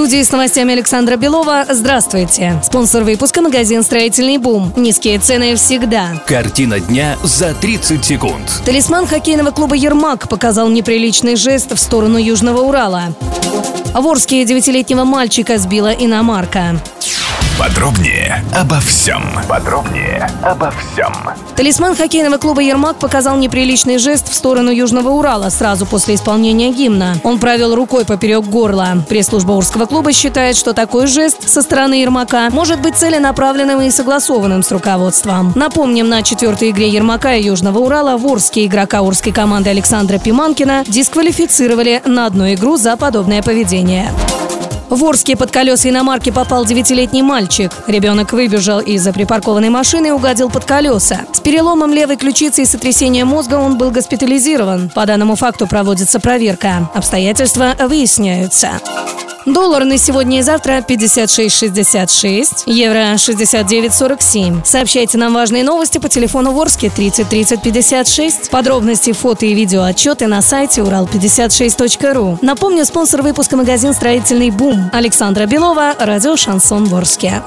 Студии с новостями Александра Белова. Здравствуйте. Спонсор выпуска магазин «Строительный бум». Низкие цены всегда. Картина дня за 30 секунд. Талисман хоккейного клуба «Ермак» показал неприличный жест в сторону Южного Урала. В Орске девятилетнего мальчика сбила иномарка. Подробнее обо всем. Подробнее обо всем. Талисман хоккейного клуба «Ермак» показал неприличный жест в сторону Южного Урала сразу после исполнения гимна. Он провел рукой поперек горла. Пресс-служба Урского клуба считает, что такой жест со стороны Ермака может быть целенаправленным и согласованным с руководством. Напомним, на четвертой игре Ермака и Южного Урала в Орске игрока Урской команды Александра Пиманкина дисквалифицировали на одну игру за подобное поведение. В Орске под колеса иномарки попал девятилетний мальчик. Ребенок выбежал из-за припаркованной машины и угодил под колеса. С переломом левой ключицы и сотрясением мозга он был госпитализирован. По данному факту проводится проверка. Обстоятельства выясняются. Доллар на сегодня и завтра 56.66, евро 69.47. Сообщайте нам важные новости по телефону Ворске 30 30 56. Подробности, фото и видео отчеты на сайте урал56.ру. Напомню, спонсор выпуска магазин «Строительный бум» Александра Белова, радио «Шансон Ворске».